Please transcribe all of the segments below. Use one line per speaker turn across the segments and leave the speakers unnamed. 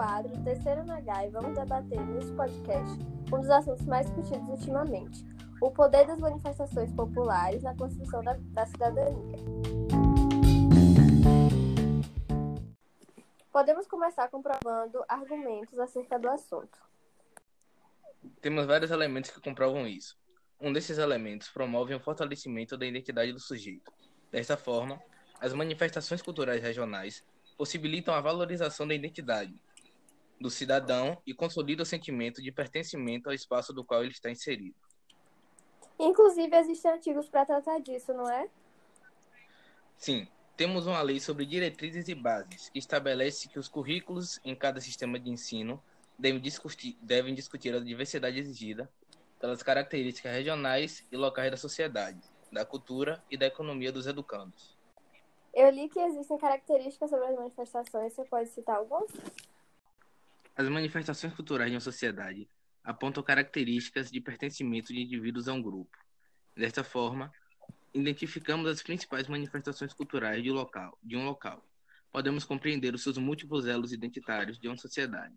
quadro Terceiro na e vamos debater neste podcast um dos assuntos mais discutidos ultimamente: o poder das manifestações populares na construção da, da cidadania. Podemos começar comprovando argumentos acerca do assunto.
Temos vários elementos que comprovam isso. Um desses elementos promove o fortalecimento da identidade do sujeito. Desta forma, as manifestações culturais regionais possibilitam a valorização da identidade do cidadão e consolidam o sentimento de pertencimento ao espaço do qual ele está inserido.
Inclusive, existem artigos para tratar disso, não é?
Sim, temos uma lei sobre diretrizes e bases que estabelece que os currículos em cada sistema de ensino devem discutir, devem discutir a diversidade exigida pelas características regionais e locais da sociedade, da cultura e da economia dos educandos.
Eu li que existem características sobre as manifestações, você pode citar algumas?
As manifestações culturais de uma sociedade apontam características de pertencimento de indivíduos a um grupo. Desta forma, identificamos as principais manifestações culturais de, local, de um local. Podemos compreender os seus múltiplos elos identitários de uma sociedade.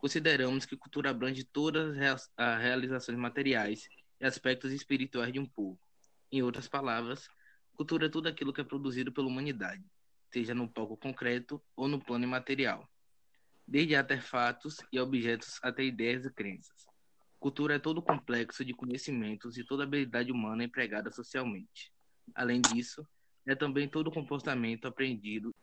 Consideramos que cultura abrange todas as realizações materiais e aspectos espirituais de um povo. Em outras palavras, Cultura é tudo aquilo que é produzido pela humanidade, seja no palco concreto ou no plano imaterial, desde artefatos e objetos até ideias e crenças. Cultura é todo o complexo de conhecimentos e toda habilidade humana empregada socialmente. Além disso, é também todo o comportamento aprendido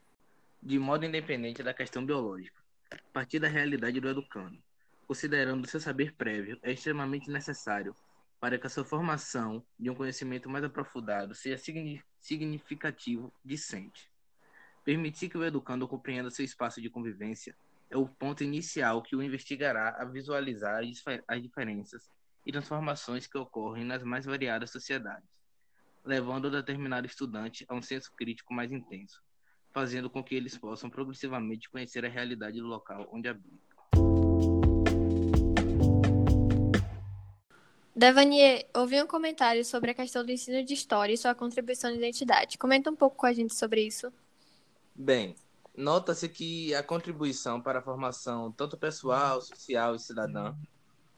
de modo independente da questão biológica, a partir da realidade do educando. Considerando seu saber prévio, é extremamente necessário para que a sua formação de um conhecimento mais aprofundado seja significativo discente. Permitir que o educando compreenda seu espaço de convivência é o ponto inicial que o investigará a visualizar as diferenças e transformações que ocorrem nas mais variadas sociedades, levando o determinado estudante a um senso crítico mais intenso, fazendo com que eles possam progressivamente conhecer a realidade do local onde habitam.
Devanier, ouvi um comentário sobre a questão do ensino de história e sua contribuição à identidade. Comenta um pouco com a gente sobre isso.
Bem, nota-se que a contribuição para a formação, tanto pessoal, social e cidadã,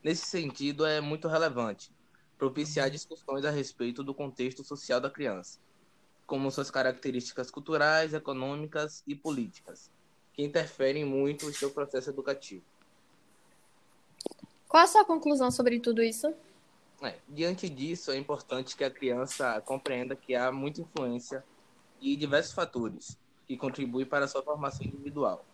nesse sentido é muito relevante, propiciar discussões a respeito do contexto social da criança, como suas características culturais, econômicas e políticas, que interferem muito no seu processo educativo.
Qual a sua conclusão sobre tudo isso?
É, diante disso, é importante que a criança compreenda que há muita influência e diversos fatores que contribuem para a sua formação individual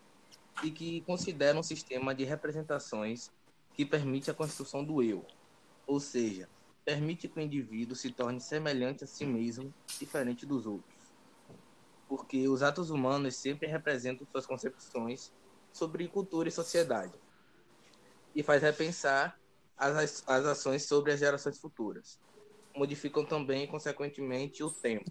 e que considera um sistema de representações que permite a construção do eu, ou seja, permite que o indivíduo se torne semelhante a si mesmo, diferente dos outros. Porque os atos humanos sempre representam suas concepções sobre cultura e sociedade. E faz repensar as, as ações sobre as gerações futuras. Modificam também, consequentemente, o tempo.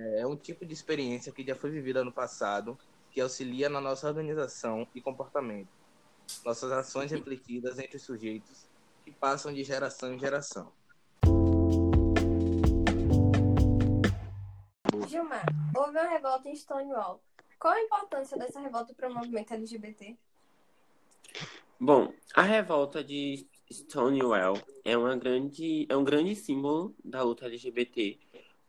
É um tipo de experiência que já foi vivida no passado, que auxilia na nossa organização e comportamento. Nossas ações refletidas entre os sujeitos que passam de geração em geração.
Gilmar, houve uma revolta em Stonewall. Qual a importância dessa revolta para o movimento LGBT?
Bom, a revolta de Stonewall é, uma grande, é um grande símbolo da luta LGBT,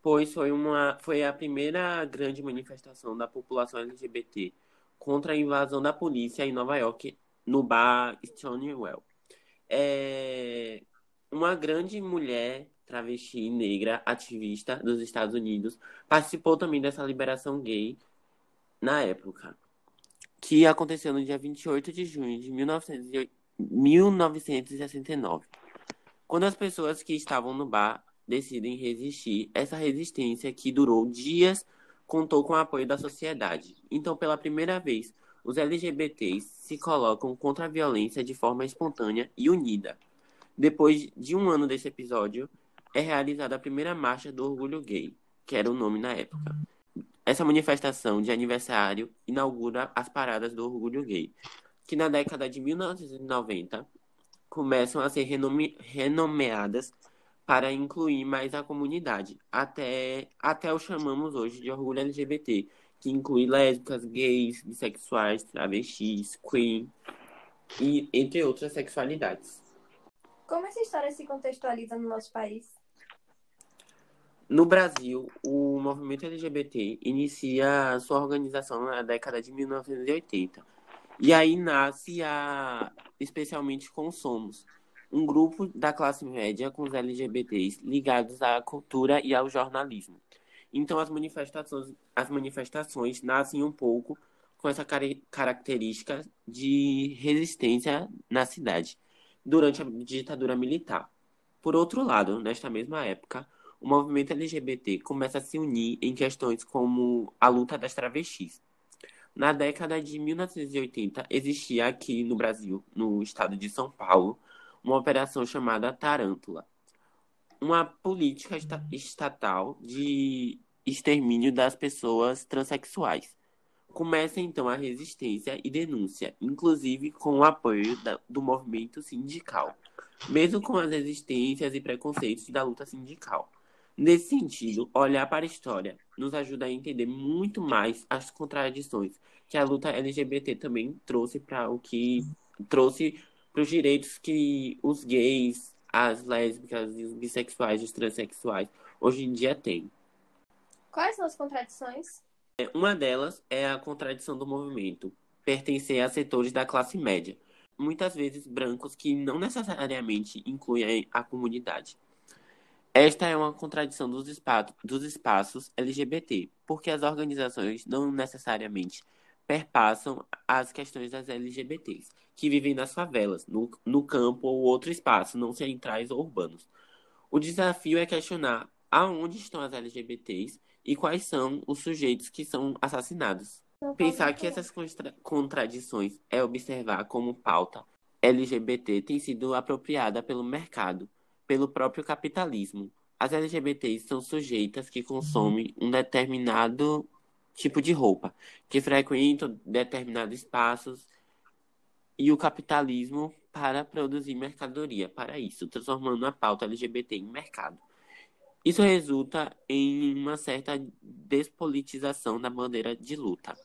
pois foi, uma, foi a primeira grande manifestação da população LGBT contra a invasão da polícia em Nova York, no bar Stonewall. É uma grande mulher travesti negra ativista dos Estados Unidos participou também dessa liberação gay na época que aconteceu no dia 28 de junho de 1969. Quando as pessoas que estavam no bar decidem resistir, essa resistência que durou dias contou com o apoio da sociedade. Então, pela primeira vez, os LGBTs se colocam contra a violência de forma espontânea e unida. Depois de um ano desse episódio, é realizada a primeira marcha do orgulho gay, que era o nome na época. Essa manifestação de aniversário inaugura as paradas do orgulho gay, que na década de 1990 começam a ser renome renomeadas para incluir mais a comunidade, até, até o chamamos hoje de orgulho LGBT, que inclui lésbicas, gays, bissexuais, travestis, queer e entre outras sexualidades.
Como essa história se contextualiza no nosso país?
No Brasil, o movimento LGBT inicia sua organização na década de 1980. E aí nasce a especialmente com Somos, um grupo da classe média com os LGBTs ligados à cultura e ao jornalismo. Então as manifestações, as manifestações nascem um pouco com essa característica de resistência na cidade durante a ditadura militar. Por outro lado, nesta mesma época, o movimento LGBT começa a se unir em questões como a luta das travestis. Na década de 1980, existia aqui no Brasil, no estado de São Paulo, uma operação chamada Tarântula, uma política estatal de extermínio das pessoas transexuais. Começa então a resistência e denúncia, inclusive com o apoio da, do movimento sindical, mesmo com as resistências e preconceitos da luta sindical. Nesse sentido, olhar para a história nos ajuda a entender muito mais as contradições que a luta LGBT também trouxe para o que trouxe para os direitos que os gays, as lésbicas, os bissexuais, os transexuais hoje em dia têm.
Quais são as contradições?
É, uma delas é a contradição do movimento, pertencer a setores da classe média, muitas vezes brancos que não necessariamente incluem a comunidade. Esta é uma contradição dos espaços LGBT, porque as organizações não necessariamente perpassam as questões das LGBTs, que vivem nas favelas, no, no campo ou outro espaço, não centrais ou urbanos. O desafio é questionar aonde estão as LGBTs e quais são os sujeitos que são assassinados. Pensar que essas contra contradições é observar como pauta LGBT tem sido apropriada pelo mercado pelo próprio capitalismo. As LGBTs são sujeitas que consomem um determinado tipo de roupa, que frequentam determinados espaços e o capitalismo para produzir mercadoria para isso, transformando a pauta LGBT em mercado. Isso resulta em uma certa despolitização da bandeira de luta,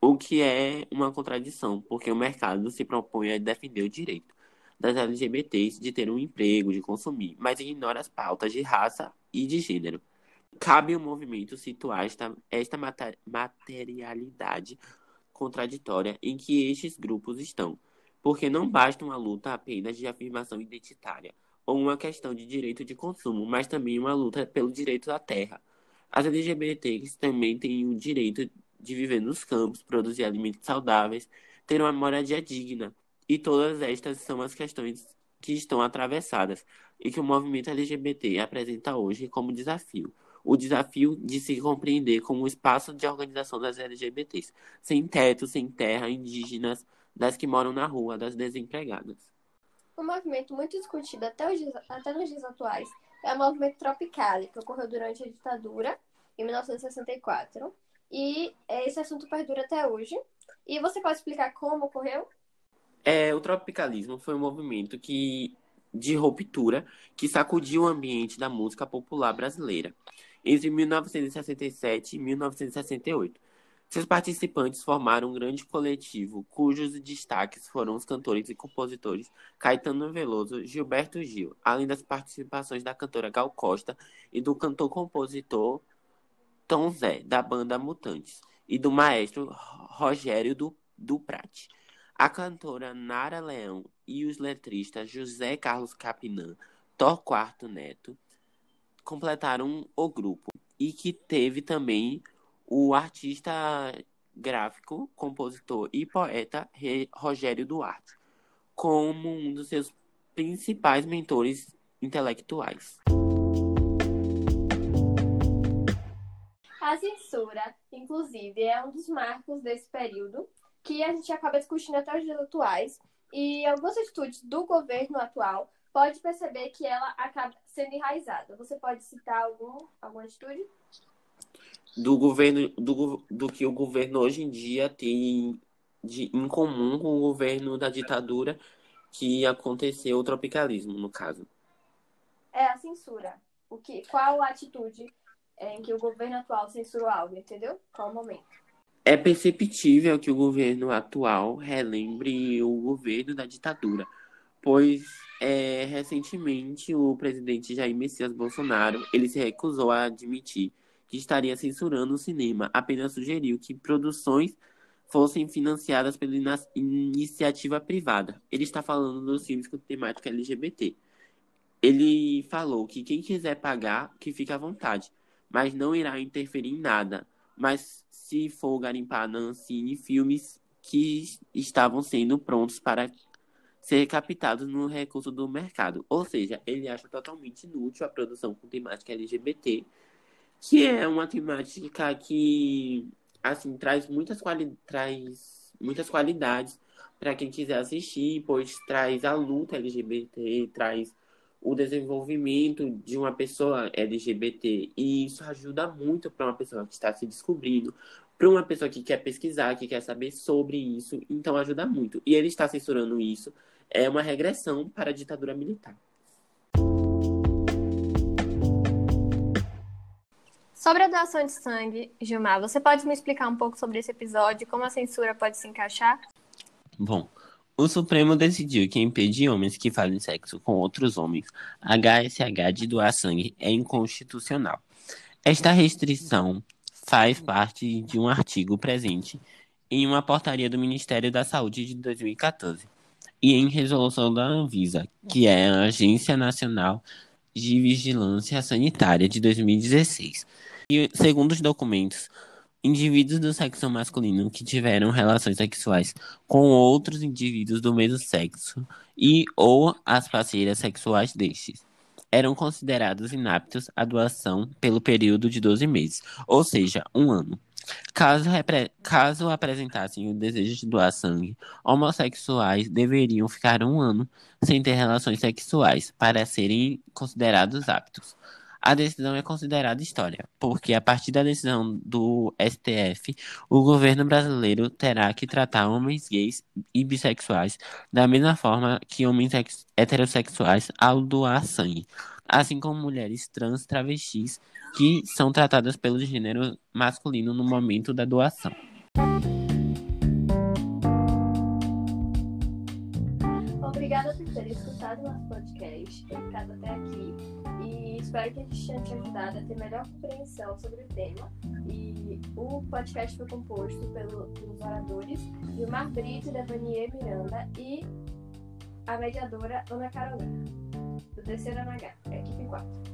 o que é uma contradição, porque o mercado se propõe a defender o direito das LGBTs de ter um emprego, de consumir, mas ignora as pautas de raça e de gênero. Cabe ao movimento situar esta, esta materialidade contraditória em que estes grupos estão, porque não basta uma luta apenas de afirmação identitária ou uma questão de direito de consumo, mas também uma luta pelo direito à terra. As LGBTs também têm o direito de viver nos campos, produzir alimentos saudáveis, ter uma moradia digna, e todas estas são as questões que estão atravessadas e que o movimento LGBT apresenta hoje como desafio. O desafio de se compreender como um espaço de organização das LGBTs, sem teto, sem terra, indígenas, das que moram na rua, das desempregadas.
Um movimento muito discutido até, os, até nos dias atuais é o movimento Tropicale, que ocorreu durante a ditadura, em 1964. E esse assunto perdura até hoje. E você pode explicar como ocorreu?
É, o tropicalismo foi um movimento que, de ruptura que sacudiu o ambiente da música popular brasileira entre 1967 e 1968. Seus participantes formaram um grande coletivo, cujos destaques foram os cantores e compositores Caetano Veloso, Gilberto Gil, além das participações da cantora Gal Costa e do cantor-compositor Tom Zé, da banda Mutantes, e do maestro Rogério do, do Prate. A cantora Nara Leão e os letristas José Carlos Capinã, Torquato Neto, completaram o grupo e que teve também o artista gráfico, compositor e poeta Rogério Duarte como um dos seus principais mentores intelectuais.
A censura, inclusive, é um dos marcos desse período que a gente acaba discutindo até os dias atuais. E algumas atitudes do governo atual pode perceber que ela acaba sendo enraizada. Você pode citar algum, alguma atitude?
Do governo, do, do que o governo hoje em dia tem de, em comum com o governo da ditadura que aconteceu o tropicalismo, no caso.
É a censura. O que, qual a atitude em que o governo atual censurou algo, entendeu? Qual o momento?
É perceptível que o governo atual relembre o governo da ditadura, pois é, recentemente o presidente Jair Messias Bolsonaro ele se recusou a admitir que estaria censurando o cinema, apenas sugeriu que produções fossem financiadas pela iniciativa privada. Ele está falando dos filmes com temática LGBT. Ele falou que quem quiser pagar, que fique à vontade, mas não irá interferir em nada. Mas se for garimpar na Ancine filmes que estavam sendo prontos para ser captados no recurso do mercado. Ou seja, ele acha totalmente inútil a produção com temática LGBT, que é uma temática que assim traz muitas, quali traz muitas qualidades para quem quiser assistir, pois traz a luta LGBT, traz o desenvolvimento de uma pessoa LGBT e isso ajuda muito para uma pessoa que está se descobrindo, para uma pessoa que quer pesquisar, que quer saber sobre isso, então ajuda muito. E ele está censurando isso, é uma regressão para a ditadura militar.
Sobre a doação de sangue, Gilmar, você pode me explicar um pouco sobre esse episódio e como a censura pode se encaixar?
Bom, o Supremo decidiu que impedir homens que fazem sexo com outros homens HSH de doar sangue é inconstitucional. Esta restrição faz parte de um artigo presente em uma portaria do Ministério da Saúde de 2014 e em resolução da Anvisa, que é a Agência Nacional de Vigilância Sanitária de 2016. E, segundo os documentos, indivíduos do sexo masculino que tiveram relações sexuais com outros indivíduos do mesmo sexo e ou as parceiras sexuais destes eram considerados inaptos à doação pelo período de 12 meses, ou seja, um ano. Caso, caso apresentassem o desejo de doar sangue, homossexuais deveriam ficar um ano sem ter relações sexuais para serem considerados aptos. A decisão é considerada história, porque a partir da decisão do STF, o governo brasileiro terá que tratar homens gays e bissexuais da mesma forma que homens heterossexuais ao doar sangue, assim como mulheres trans travestis que são tratadas pelo gênero masculino no momento da doação.
Obrigada por ter escutado nosso podcast, ter ficado até aqui e espero que a gente tenha te ajudado a ter melhor compreensão sobre o tema. E o podcast foi composto pelo, pelos oradores Gilmar Brito, Devanier Miranda e a mediadora Ana Carolina, do terceiro NH, equipe 4.